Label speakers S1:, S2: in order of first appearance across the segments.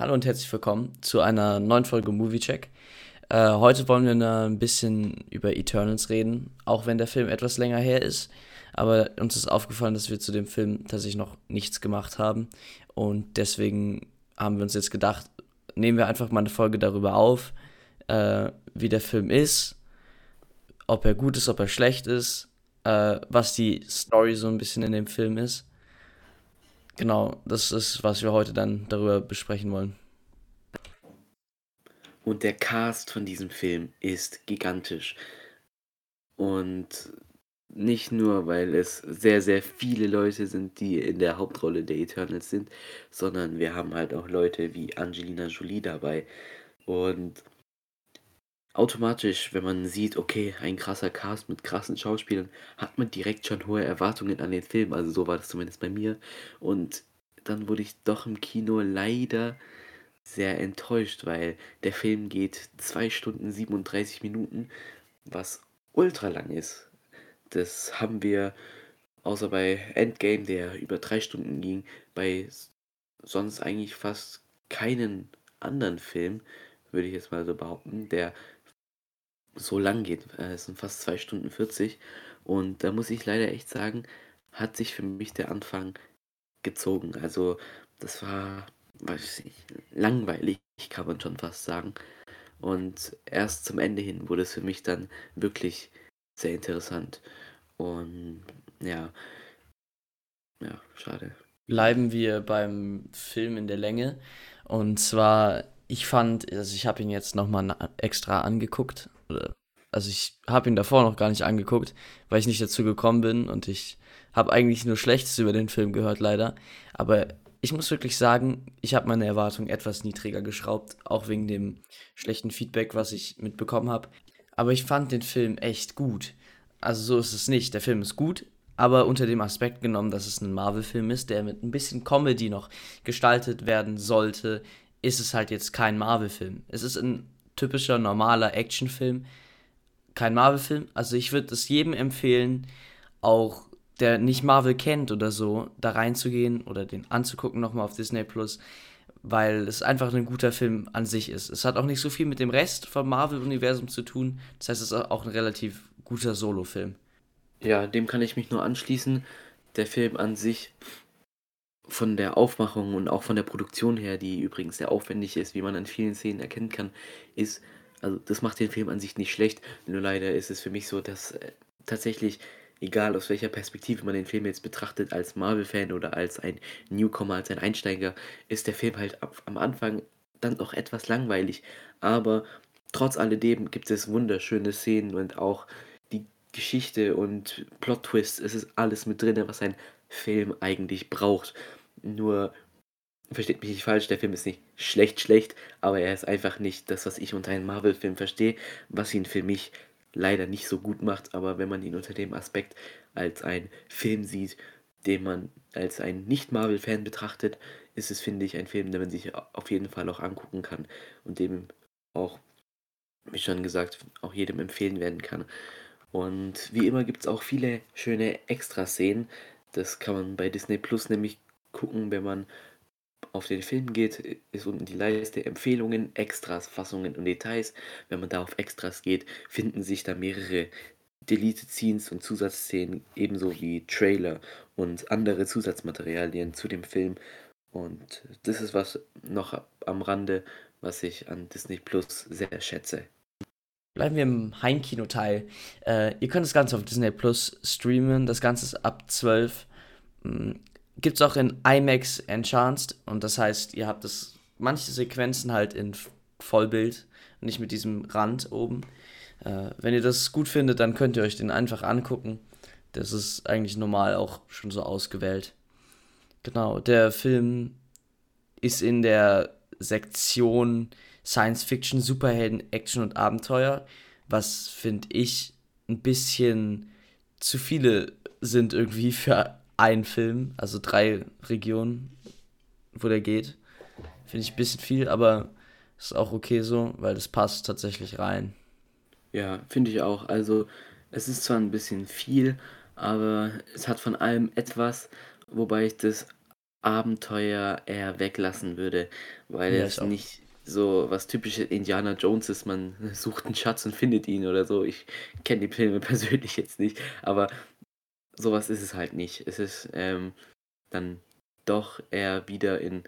S1: Hallo und herzlich willkommen zu einer neuen Folge Movie Check. Äh, heute wollen wir ein bisschen über Eternals reden, auch wenn der Film etwas länger her ist. Aber uns ist aufgefallen, dass wir zu dem Film tatsächlich noch nichts gemacht haben. Und deswegen haben wir uns jetzt gedacht, nehmen wir einfach mal eine Folge darüber auf, äh, wie der Film ist, ob er gut ist, ob er schlecht ist, äh, was die Story so ein bisschen in dem Film ist. Genau, das ist, was wir heute dann darüber besprechen wollen.
S2: Und der Cast von diesem Film ist gigantisch. Und nicht nur, weil es sehr, sehr viele Leute sind, die in der Hauptrolle der Eternals sind, sondern wir haben halt auch Leute wie Angelina Jolie dabei. Und automatisch, wenn man sieht, okay, ein krasser Cast mit krassen Schauspielern, hat man direkt schon hohe Erwartungen an den Film. Also so war das zumindest bei mir. Und dann wurde ich doch im Kino leider sehr enttäuscht, weil der Film geht 2 Stunden 37 Minuten, was ultra lang ist. Das haben wir außer bei Endgame, der über 3 Stunden ging, bei sonst eigentlich fast keinen anderen Film, würde ich jetzt mal so behaupten, der so lang geht. Äh, es sind fast 2 Stunden 40. Und da muss ich leider echt sagen, hat sich für mich der Anfang gezogen. Also das war, weiß ich, langweilig, kann man schon fast sagen. Und erst zum Ende hin wurde es für mich dann wirklich sehr interessant. Und ja, ja, schade.
S1: Bleiben wir beim Film in der Länge. Und zwar, ich fand, also ich habe ihn jetzt nochmal extra angeguckt. Also ich habe ihn davor noch gar nicht angeguckt, weil ich nicht dazu gekommen bin und ich habe eigentlich nur Schlechtes über den Film gehört, leider. Aber ich muss wirklich sagen, ich habe meine Erwartungen etwas niedriger geschraubt, auch wegen dem schlechten Feedback, was ich mitbekommen habe. Aber ich fand den Film echt gut. Also so ist es nicht. Der Film ist gut, aber unter dem Aspekt genommen, dass es ein Marvel-Film ist, der mit ein bisschen Comedy noch gestaltet werden sollte, ist es halt jetzt kein Marvel-Film. Es ist ein typischer, normaler Actionfilm, kein Marvel-Film. Also ich würde es jedem empfehlen, auch der nicht Marvel kennt oder so, da reinzugehen oder den anzugucken nochmal auf Disney Plus, weil es einfach ein guter Film an sich ist. Es hat auch nicht so viel mit dem Rest vom Marvel-Universum zu tun. Das heißt, es ist auch ein relativ guter Solo-Film.
S2: Ja, dem kann ich mich nur anschließen. Der Film an sich von der Aufmachung und auch von der Produktion her, die übrigens sehr aufwendig ist, wie man an vielen Szenen erkennen kann, ist, also das macht den Film an sich nicht schlecht. Nur leider ist es für mich so, dass äh, tatsächlich egal aus welcher Perspektive man den Film jetzt betrachtet, als Marvel-Fan oder als ein Newcomer, als ein Einsteiger, ist der Film halt am Anfang dann noch etwas langweilig. Aber trotz alledem gibt es wunderschöne Szenen und auch die Geschichte und Plot-Twists, es ist alles mit drin, was ein Film eigentlich braucht. Nur, versteht mich nicht falsch, der Film ist nicht schlecht, schlecht, aber er ist einfach nicht das, was ich unter einem Marvel-Film verstehe, was ihn für mich leider nicht so gut macht, aber wenn man ihn unter dem Aspekt als ein Film sieht, den man als ein Nicht-Marvel-Fan betrachtet, ist es, finde ich, ein Film, den man sich auf jeden Fall auch angucken kann und dem auch, wie schon gesagt, auch jedem empfehlen werden kann. Und wie immer gibt es auch viele schöne Extraszenen. Das kann man bei Disney Plus nämlich gucken, wenn man auf den Film geht, ist unten die Leiste Empfehlungen, Extras, Fassungen und Details. Wenn man da auf Extras geht, finden sich da mehrere Deleted Scenes und Zusatzszenen, ebenso wie Trailer und andere Zusatzmaterialien zu dem Film. Und das ist was noch am Rande, was ich an Disney Plus sehr schätze.
S1: Bleiben wir im Heimkino-Teil. Äh, ihr könnt das Ganze auf Disney Plus streamen. Das Ganze ist ab 12 gibt es auch in IMAX Enhanced und das heißt, ihr habt das manche Sequenzen halt in Vollbild, nicht mit diesem Rand oben. Äh, wenn ihr das gut findet, dann könnt ihr euch den einfach angucken. Das ist eigentlich normal auch schon so ausgewählt. Genau, der Film ist in der Sektion Science Fiction, Superhelden, Action und Abenteuer, was finde ich ein bisschen zu viele sind irgendwie für ein Film, also drei Regionen, wo der geht. Finde ich ein bisschen viel, aber ist auch okay so, weil das passt tatsächlich rein.
S2: Ja, finde ich auch. Also es ist zwar ein bisschen viel, aber es hat von allem etwas, wobei ich das Abenteuer eher weglassen würde, weil ja, es nicht so was typisches Indiana Jones ist, man sucht einen Schatz und findet ihn oder so. Ich kenne die Filme persönlich jetzt nicht, aber sowas ist es halt nicht. Es ist ähm, dann doch eher wieder in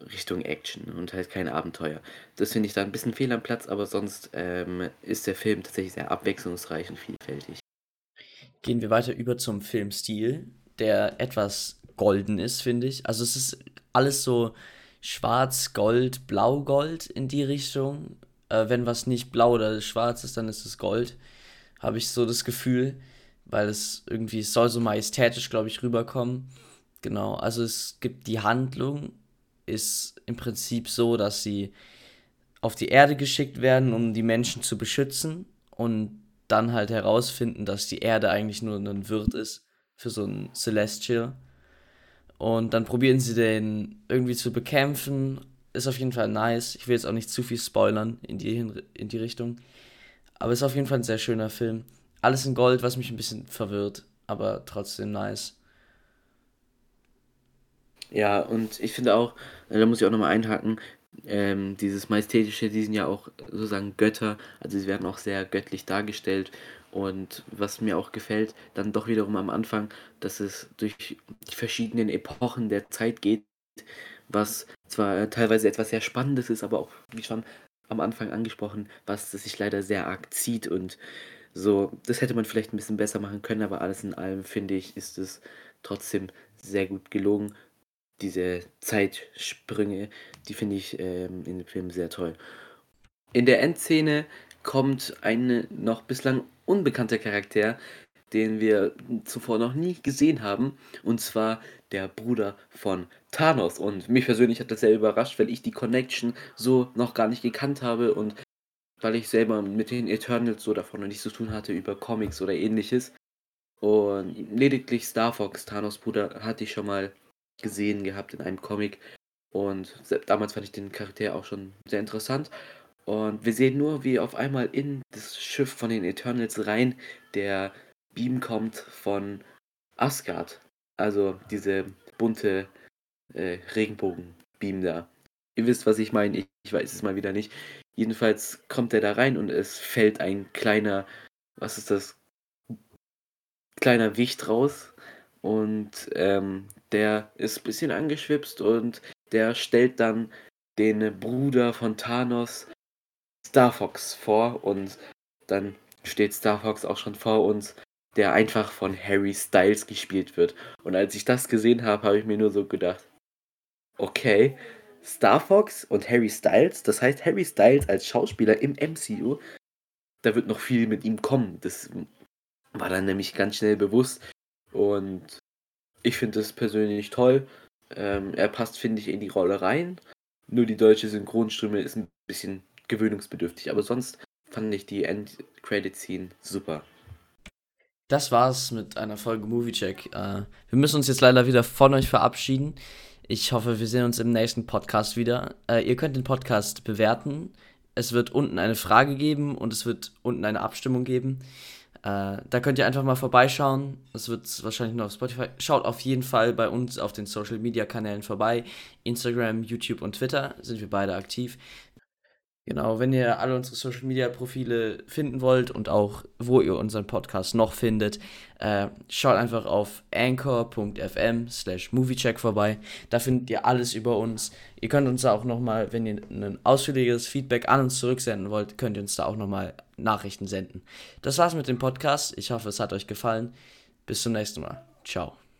S2: Richtung Action und halt kein Abenteuer. Das finde ich da ein bisschen fehl am Platz, aber sonst ähm, ist der Film tatsächlich sehr abwechslungsreich und vielfältig.
S1: Gehen wir weiter über zum Filmstil, der etwas golden ist, finde ich. Also es ist alles so schwarz, gold, blau, gold in die Richtung. Äh, wenn was nicht blau oder schwarz ist, dann ist es gold. Habe ich so das Gefühl, weil es irgendwie, es soll so majestätisch, glaube ich, rüberkommen. Genau, also es gibt die Handlung, ist im Prinzip so, dass sie auf die Erde geschickt werden, um die Menschen zu beschützen und dann halt herausfinden, dass die Erde eigentlich nur ein Wirt ist für so ein Celestial. Und dann probieren sie den irgendwie zu bekämpfen. Ist auf jeden Fall nice. Ich will jetzt auch nicht zu viel spoilern in die, in die Richtung. Aber ist auf jeden Fall ein sehr schöner Film. Alles in Gold, was mich ein bisschen verwirrt, aber trotzdem nice.
S2: Ja, und ich finde auch, äh, da muss ich auch nochmal einhaken, ähm, dieses Majestätische, die sind ja auch sozusagen Götter, also sie werden auch sehr göttlich dargestellt. Und was mir auch gefällt, dann doch wiederum am Anfang, dass es durch die verschiedenen Epochen der Zeit geht, was zwar teilweise etwas sehr Spannendes ist, aber auch, wie schon am Anfang angesprochen, was sich leider sehr arg zieht und so, das hätte man vielleicht ein bisschen besser machen können, aber alles in allem finde ich, ist es trotzdem sehr gut gelungen diese Zeitsprünge, die finde ich ähm, in dem Film sehr toll. In der Endszene kommt ein noch bislang unbekannter Charakter, den wir zuvor noch nie gesehen haben, und zwar der Bruder von Thanos. Und mich persönlich hat das sehr überrascht, weil ich die Connection so noch gar nicht gekannt habe und weil ich selber mit den Eternals so davon noch nichts zu tun hatte über Comics oder ähnliches. Und lediglich Star Fox, Thanos Bruder, hatte ich schon mal gesehen gehabt in einem Comic. Und damals fand ich den Charakter auch schon sehr interessant. Und wir sehen nur, wie auf einmal in das Schiff von den Eternals rein der Beam kommt von Asgard. Also diese bunte äh, Regenbogen-Beam da. Ihr wisst, was ich meine. Ich, ich weiß es mal wieder nicht. Jedenfalls kommt er da rein und es fällt ein kleiner, was ist das? Kleiner Wicht raus. Und ähm, der ist ein bisschen angeschwipst und der stellt dann den Bruder von Thanos, Star Fox, vor und dann steht Star Fox auch schon vor uns, der einfach von Harry Styles gespielt wird. Und als ich das gesehen habe, habe ich mir nur so gedacht, okay, Star Fox und Harry Styles, das heißt Harry Styles als Schauspieler im MCU, da wird noch viel mit ihm kommen. Das war dann nämlich ganz schnell bewusst. Und ich finde das persönlich toll. Ähm, er passt, finde ich, in die Rolle rein. Nur die deutsche Synchronstimme ist ein bisschen gewöhnungsbedürftig. Aber sonst fand ich die End-Credit-Scene super.
S1: Das war's mit einer Folge Movie Check. Äh, wir müssen uns jetzt leider wieder von euch verabschieden. Ich hoffe, wir sehen uns im nächsten Podcast wieder. Äh, ihr könnt den Podcast bewerten. Es wird unten eine Frage geben und es wird unten eine Abstimmung geben. Äh, da könnt ihr einfach mal vorbeischauen. Es wird wahrscheinlich noch auf Spotify. Schaut auf jeden Fall bei uns auf den Social Media Kanälen vorbei. Instagram, YouTube und Twitter sind wir beide aktiv. Genau, wenn ihr alle unsere Social Media Profile finden wollt und auch wo ihr unseren Podcast noch findet, äh, schaut einfach auf anchor.fm slash moviecheck vorbei. Da findet ihr alles über uns. Ihr könnt uns da auch nochmal, wenn ihr ein ausführliches Feedback an uns zurücksenden wollt, könnt ihr uns da auch nochmal Nachrichten senden. Das war's mit dem Podcast. Ich hoffe, es hat euch gefallen. Bis zum nächsten Mal. Ciao.